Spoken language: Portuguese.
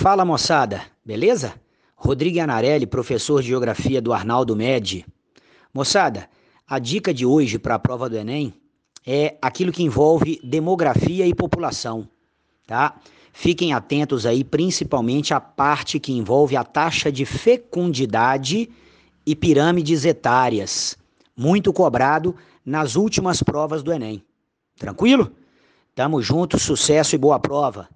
Fala moçada, beleza? Rodrigo Anarelli, professor de Geografia do Arnaldo Med. Moçada, a dica de hoje para a prova do Enem é aquilo que envolve demografia e população, tá? Fiquem atentos aí, principalmente a parte que envolve a taxa de fecundidade e pirâmides etárias, muito cobrado nas últimas provas do Enem. Tranquilo? Tamo junto, sucesso e boa prova.